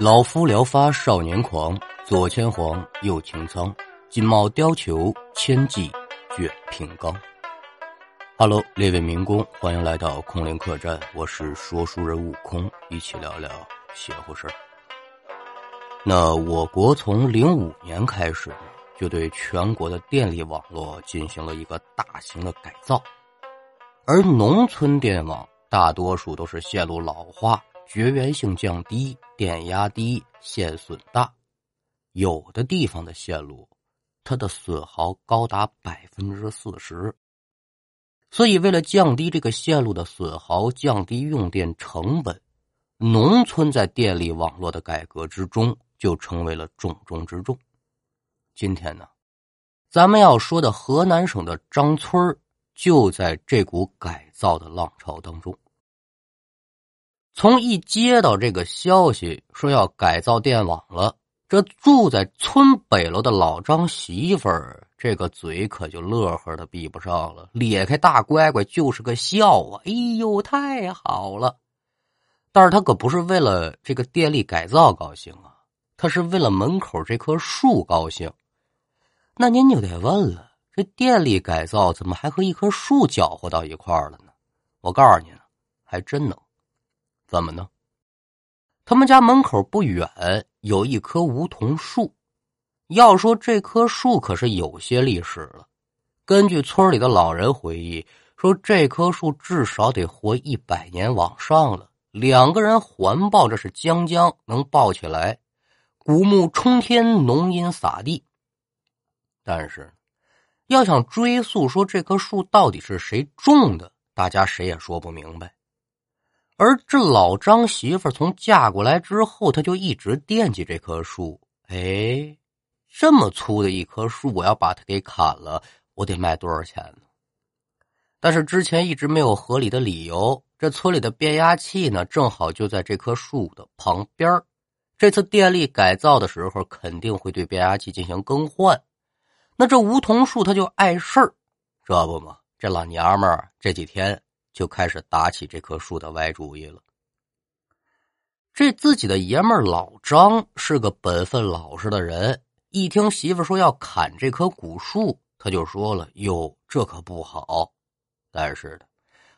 老夫聊发少年狂，左牵黄，右擎苍，锦帽貂裘，千骑卷平冈。Hello，列位民工，欢迎来到空灵客栈，我是说书人悟空，一起聊聊邪乎事儿。那我国从零五年开始，就对全国的电力网络进行了一个大型的改造，而农村电网大多数都是线路老化。绝缘性降低，电压低，线损大，有的地方的线路，它的损耗高达百分之四十。所以，为了降低这个线路的损耗，降低用电成本，农村在电力网络的改革之中就成为了重中之重。今天呢，咱们要说的河南省的张村就在这股改造的浪潮当中。从一接到这个消息说要改造电网了，这住在村北楼的老张媳妇儿这个嘴可就乐呵的闭不上了，咧开大乖乖就是个笑啊！哎呦，太好了！但是他可不是为了这个电力改造高兴啊，他是为了门口这棵树高兴。那您就得问了，这电力改造怎么还和一棵树搅和到一块儿了呢？我告诉您，还真能。怎么呢？他们家门口不远有一棵梧桐树。要说这棵树可是有些历史了。根据村里的老人回忆说，这棵树至少得活一百年往上了。两个人环抱，这是将将能抱起来，古木冲天，浓荫洒地。但是，要想追溯说这棵树到底是谁种的，大家谁也说不明白。而这老张媳妇从嫁过来之后，他就一直惦记这棵树。哎，这么粗的一棵树，我要把它给砍了，我得卖多少钱呢？但是之前一直没有合理的理由。这村里的变压器呢，正好就在这棵树的旁边这次电力改造的时候，肯定会对变压器进行更换。那这梧桐树它就碍事儿，这不嘛？这老娘们儿这几天。就开始打起这棵树的歪主意了。这自己的爷们儿老张是个本分老实的人，一听媳妇说要砍这棵古树，他就说了：“哟，这可不好。”但是的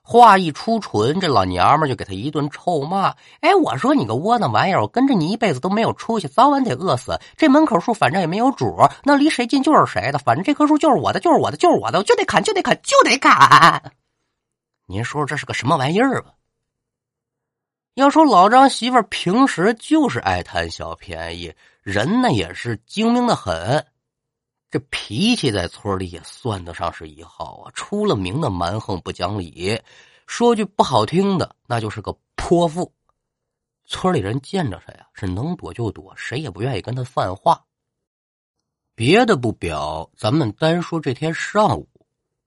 话一出唇，这老娘们就给他一顿臭骂：“哎，我说你个窝囊玩意儿，我跟着你一辈子都没有出息，早晚得饿死。这门口树反正也没有主，那离谁近就是谁的。反正这棵树就是我的，就是我的，就是我的，我就得砍，就得砍，就得砍。”您说说这是个什么玩意儿吧？要说老张媳妇平时就是爱贪小便宜，人呢也是精明的很，这脾气在村里也算得上是一号啊，出了名的蛮横不讲理。说句不好听的，那就是个泼妇。村里人见着他呀，是能躲就躲，谁也不愿意跟他犯话。别的不表，咱们单说这天上午。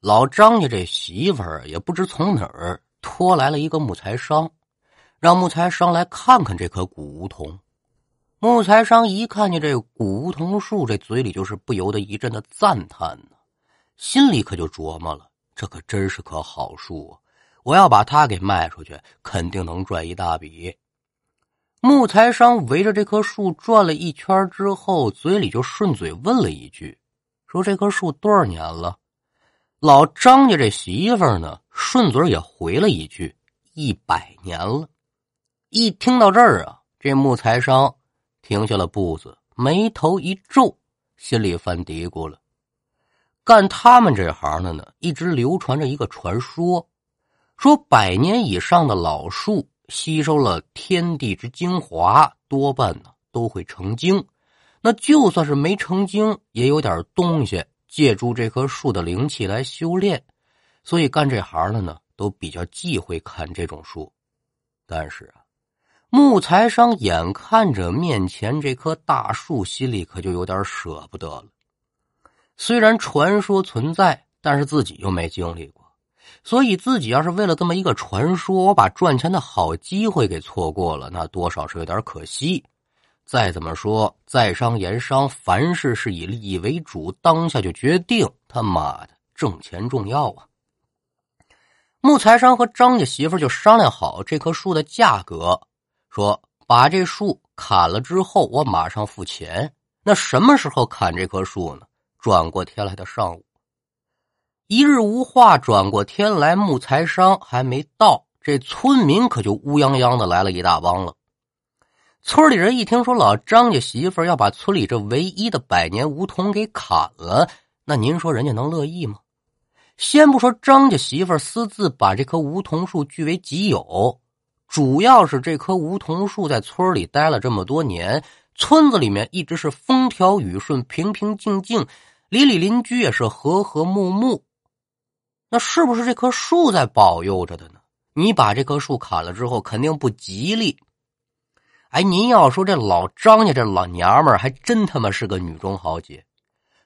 老张家这媳妇儿也不知从哪儿拖来了一个木材商，让木材商来看看这棵古梧桐。木材商一看见这古梧桐树，这嘴里就是不由得一阵的赞叹呢，心里可就琢磨了：这可真是棵好树啊！我要把它给卖出去，肯定能赚一大笔。木材商围着这棵树转了一圈之后，嘴里就顺嘴问了一句：“说这棵树多少年了？”老张家这媳妇儿呢，顺嘴也回了一句：“一百年了。”一听到这儿啊，这木材商停下了步子，眉头一皱，心里犯嘀咕了。干他们这行的呢，一直流传着一个传说，说百年以上的老树吸收了天地之精华，多半呢都会成精。那就算是没成精，也有点东西。借助这棵树的灵气来修炼，所以干这行的呢都比较忌讳砍这种树。但是啊，木材商眼看着面前这棵大树，心里可就有点舍不得了。虽然传说存在，但是自己又没经历过，所以自己要是为了这么一个传说，我把赚钱的好机会给错过了，那多少是有点可惜。再怎么说，在商言商，凡事是以利益为主。当下就决定，他妈的，挣钱重要啊！木材商和张家媳妇就商量好这棵树的价格，说把这树砍了之后我马上付钱。那什么时候砍这棵树呢？转过天来的上午。一日无话，转过天来，木材商还没到，这村民可就乌泱泱的来了一大帮了。村里人一听说老张家媳妇要把村里这唯一的百年梧桐给砍了，那您说人家能乐意吗？先不说张家媳妇私自把这棵梧桐树据为己有，主要是这棵梧桐树在村里待了这么多年，村子里面一直是风调雨顺、平平静静，里里邻居也是和和睦睦。那是不是这棵树在保佑着的呢？你把这棵树砍了之后，肯定不吉利。哎，您要说这老张家这老娘们儿，还真他妈是个女中豪杰。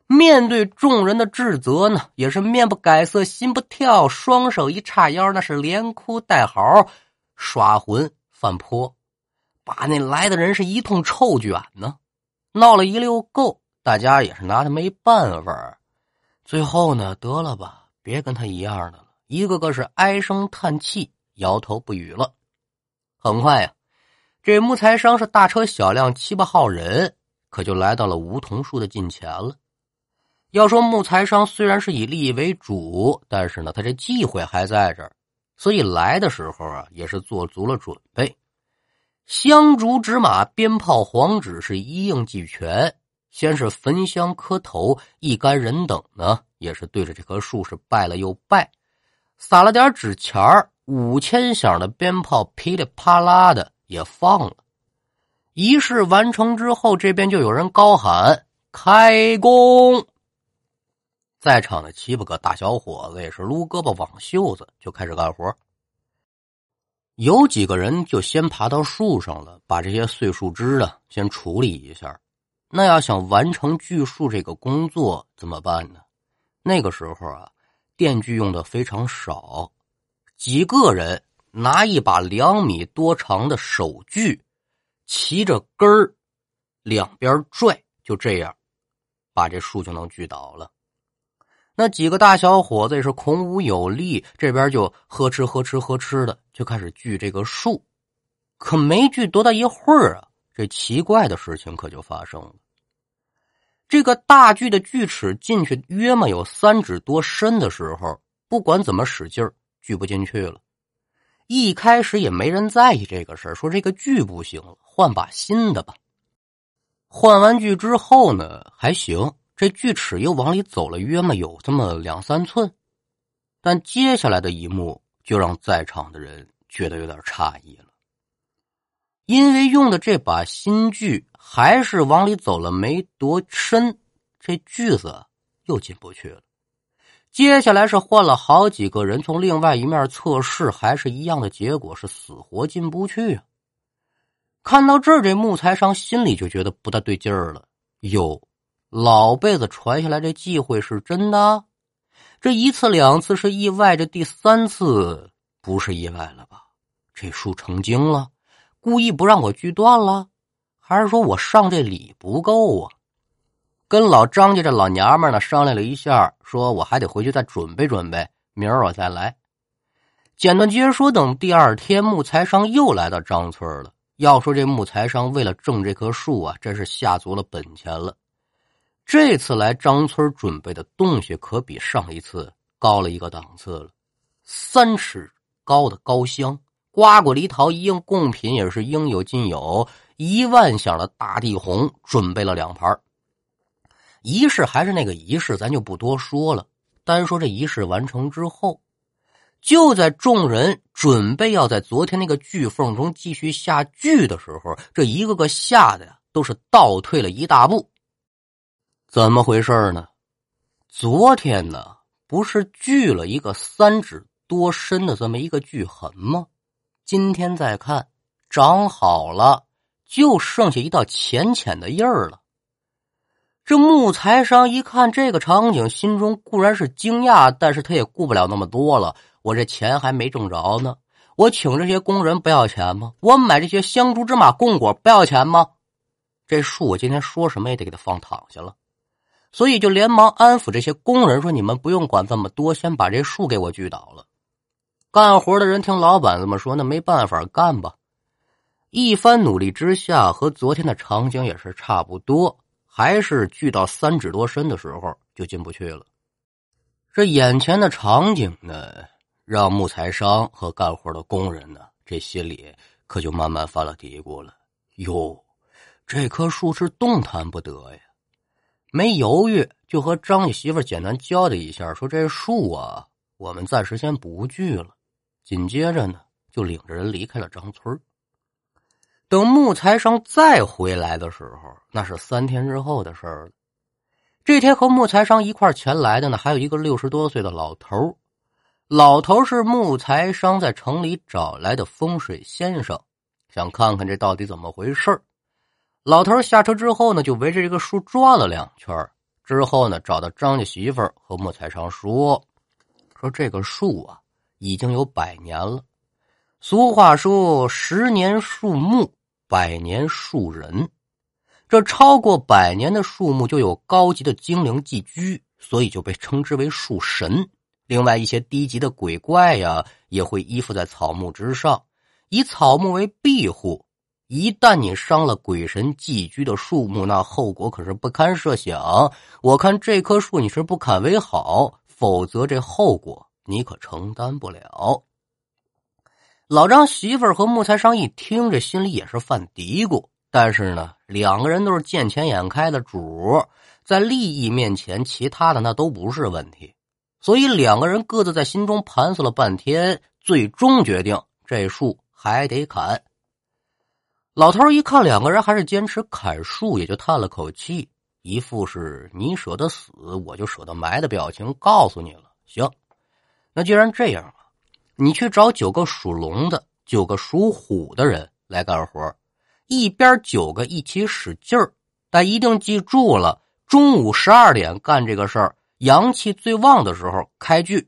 面对众人的指责呢，也是面不改色心不跳，双手一叉腰，那是连哭带嚎，耍浑犯泼，把那来的人是一通臭卷呢，闹了一溜够，大家也是拿他没办法。最后呢，得了吧。别跟他一样的了，一个个是唉声叹气，摇头不语了。很快呀，这木材商是大车小辆七八号人，可就来到了梧桐树的近前了。要说木材商虽然是以利益为主，但是呢，他这忌讳还在这儿，所以来的时候啊，也是做足了准备，香烛纸马、鞭炮、黄纸是一应俱全。先是焚香磕头，一干人等呢。也是对着这棵树是拜了又拜，撒了点纸钱，五千响的鞭炮噼里啪啦的也放了。仪式完成之后，这边就有人高喊“开工”。在场的七八个大小伙子也是撸胳膊挽袖子，就开始干活。有几个人就先爬到树上了，把这些碎树枝啊先处理一下。那要想完成锯树这个工作，怎么办呢？那个时候啊，电锯用的非常少，几个人拿一把两米多长的手锯，骑着根儿，两边拽，就这样，把这树就能锯倒了。那几个大小伙子也是孔武有力，这边就呵哧呵哧呵哧的就开始锯这个树，可没锯多大一会儿啊，这奇怪的事情可就发生了。这个大锯的锯齿进去约么有三指多深的时候，不管怎么使劲儿，锯不进去了。一开始也没人在意这个事儿，说这个锯不行，换把新的吧。换完锯之后呢，还行，这锯齿又往里走了约么有这么两三寸。但接下来的一幕就让在场的人觉得有点诧异了，因为用的这把新锯。还是往里走了没多深，这锯子又进不去了。接下来是换了好几个人从另外一面测试，还是一样的结果，是死活进不去啊！看到这儿，这木材商心里就觉得不大对劲儿了。哟，老辈子传下来这忌讳是真的？这一次两次是意外，这第三次不是意外了吧？这树成精了，故意不让我锯断了？还是说我上这礼不够啊？跟老张家这老娘们呢商量了一下，说我还得回去再准备准备，明儿我再来。简短接着说，等第二天木材商又来到张村了。要说这木材商为了种这棵树啊，真是下足了本钱了。这次来张村准备的东西可比上一次高了一个档次了，三尺高的高香、瓜果梨桃一应贡品也是应有尽有。一万响的大地红准备了两盘仪式还是那个仪式，咱就不多说了。单说这仪式完成之后，就在众人准备要在昨天那个锯缝中继续下锯的时候，这一个个吓得呀都是倒退了一大步。怎么回事呢？昨天呢不是锯了一个三指多深的这么一个锯痕吗？今天再看，长好了。就剩下一道浅浅的印儿了。这木材商一看这个场景，心中固然是惊讶，但是他也顾不了那么多了。我这钱还没挣着呢，我请这些工人不要钱吗？我买这些香烛芝麻供果不要钱吗？这树我今天说什么也得给他放躺下了，所以就连忙安抚这些工人说：“你们不用管这么多，先把这树给我锯倒了。”干活的人听老板这么说，那没办法干吧。一番努力之下，和昨天的场景也是差不多，还是锯到三指多深的时候就进不去了。这眼前的场景呢，让木材商和干活的工人呢，这心里可就慢慢犯了嘀咕了。哟，这棵树是动弹不得呀！没犹豫，就和张家媳妇简单交代一下，说这树啊，我们暂时先不锯了。紧接着呢，就领着人离开了张村。等木材商再回来的时候，那是三天之后的事儿了。这天和木材商一块前来的呢，还有一个六十多岁的老头老头是木材商在城里找来的风水先生，想看看这到底怎么回事老头下车之后呢，就围着这个树转了两圈之后呢，找到张家媳妇和木材商说：“说这个树啊，已经有百年了。俗话说，十年树木，百年树人。”这超过百年的树木就有高级的精灵寄居，所以就被称之为树神。另外，一些低级的鬼怪呀，也会依附在草木之上，以草木为庇护。一旦你伤了鬼神寄居的树木，那后果可是不堪设想。我看这棵树你是不砍为好，否则这后果你可承担不了。老张媳妇儿和木材商一听，这心里也是犯嘀咕。但是呢，两个人都是见钱眼开的主，在利益面前，其他的那都不是问题。所以两个人各自在心中盘算了半天，最终决定这树还得砍。老头一看两个人还是坚持砍树，也就叹了口气，一副是你舍得死，我就舍得埋的表情，告诉你了。行，那既然这样，你去找九个属龙的、九个属虎的人来干活。一边九个一起使劲儿，但一定记住了，中午十二点干这个事儿，阳气最旺的时候开锯。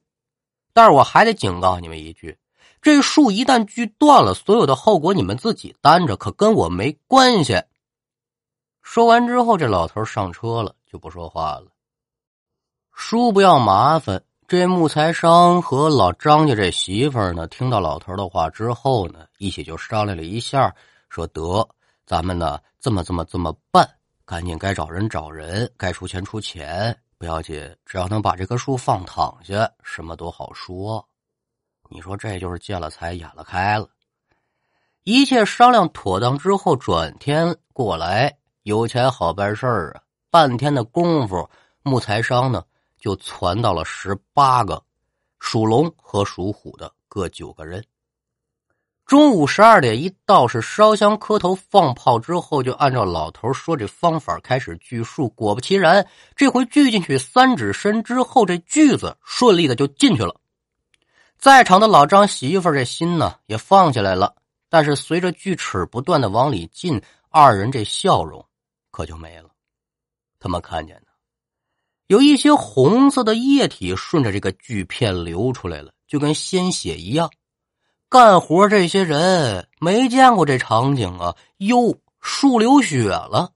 但是我还得警告你们一句：这树一旦锯断了，所有的后果你们自己担着，可跟我没关系。说完之后，这老头上车了，就不说话了。叔不要麻烦。这木材商和老张家这媳妇儿呢，听到老头的话之后呢，一起就商量了一下。说得，咱们呢这么这么这么办，赶紧该找人找人，该出钱出钱，不要紧，只要能把这棵树放躺下，什么都好说。你说这就是见了财眼了开了。一切商量妥当之后，转天过来，有钱好办事儿啊！半天的功夫，木材商呢就传到了十八个属龙和属虎的各九个人。中午十二点一到，是烧香磕头放炮之后，就按照老头说这方法开始锯树。果不其然，这回锯进去三指深之后，这锯子顺利的就进去了。在场的老张媳妇这心呢也放下来了，但是随着锯齿不断的往里进，二人这笑容可就没了。他们看见呢，有一些红色的液体顺着这个锯片流出来了，就跟鲜血一样。干活这些人没见过这场景啊！哟，树流血了。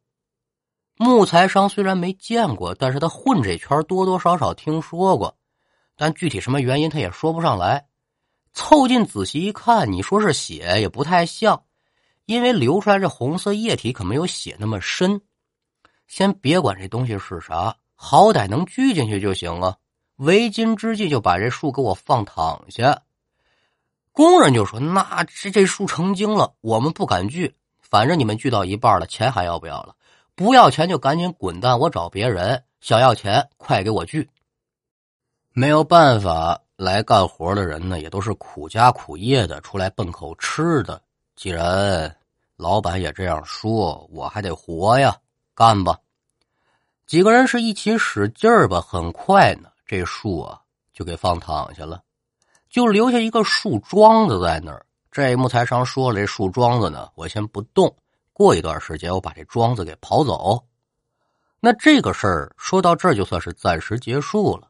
木材商虽然没见过，但是他混这圈多多少少听说过，但具体什么原因他也说不上来。凑近仔细一看，你说是血也不太像，因为流出来这红色液体可没有血那么深。先别管这东西是啥，好歹能锯进去就行啊！为今之计，就把这树给我放躺下。工人就说：“那这这树成精了，我们不敢锯。反正你们锯到一半了，钱还要不要了？不要钱就赶紧滚蛋，我找别人。想要钱，快给我锯。”没有办法，来干活的人呢，也都是苦家苦业的，出来奔口吃的。既然老板也这样说，我还得活呀，干吧！几个人是一起使劲儿吧，很快呢，这树啊就给放躺下了。就留下一个树桩子在那儿。这木材商说了：“这树桩子呢，我先不动，过一段时间我把这桩子给刨走。”那这个事儿说到这儿就算是暂时结束了。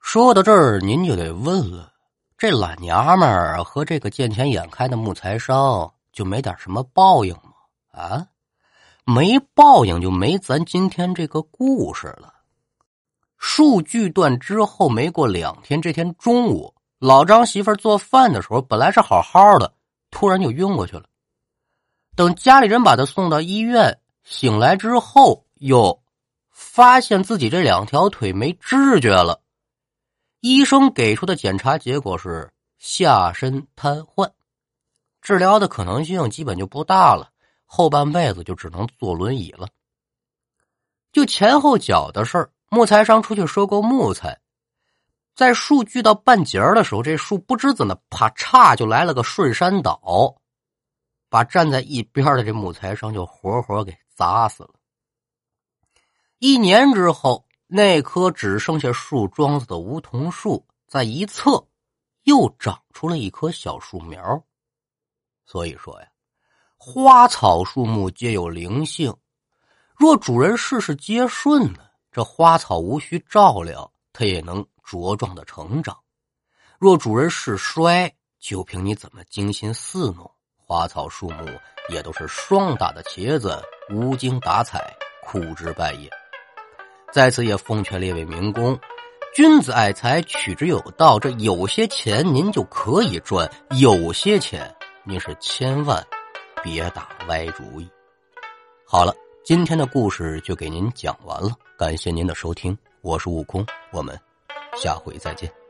说到这儿，您就得问了：这懒娘们儿和这个见钱眼开的木材商就没点什么报应吗？啊，没报应就没咱今天这个故事了。数据断之后，没过两天，这天中午。老张媳妇做饭的时候，本来是好好的，突然就晕过去了。等家里人把他送到医院，醒来之后，又发现自己这两条腿没知觉了。医生给出的检查结果是下身瘫痪，治疗的可能性基本就不大了，后半辈子就只能坐轮椅了。就前后脚的事儿，木材商出去收购木材。在树锯到半截儿的时候，这树不知怎的，啪嚓就来了个顺山倒，把站在一边的这木材商就活活给砸死了。一年之后，那棵只剩下树桩子的梧桐树，在一侧又长出了一棵小树苗。所以说呀，花草树木皆有灵性，若主人事事皆顺呢，这花草无需照料，它也能。茁壮的成长，若主人事衰，就凭你怎么精心伺弄，花草树木也都是霜打的茄子，无精打采，枯枝败叶。在此也奉劝列位民工，君子爱财，取之有道。这有些钱您就可以赚，有些钱您是千万别打歪主意。好了，今天的故事就给您讲完了，感谢您的收听，我是悟空，我们。下回再见。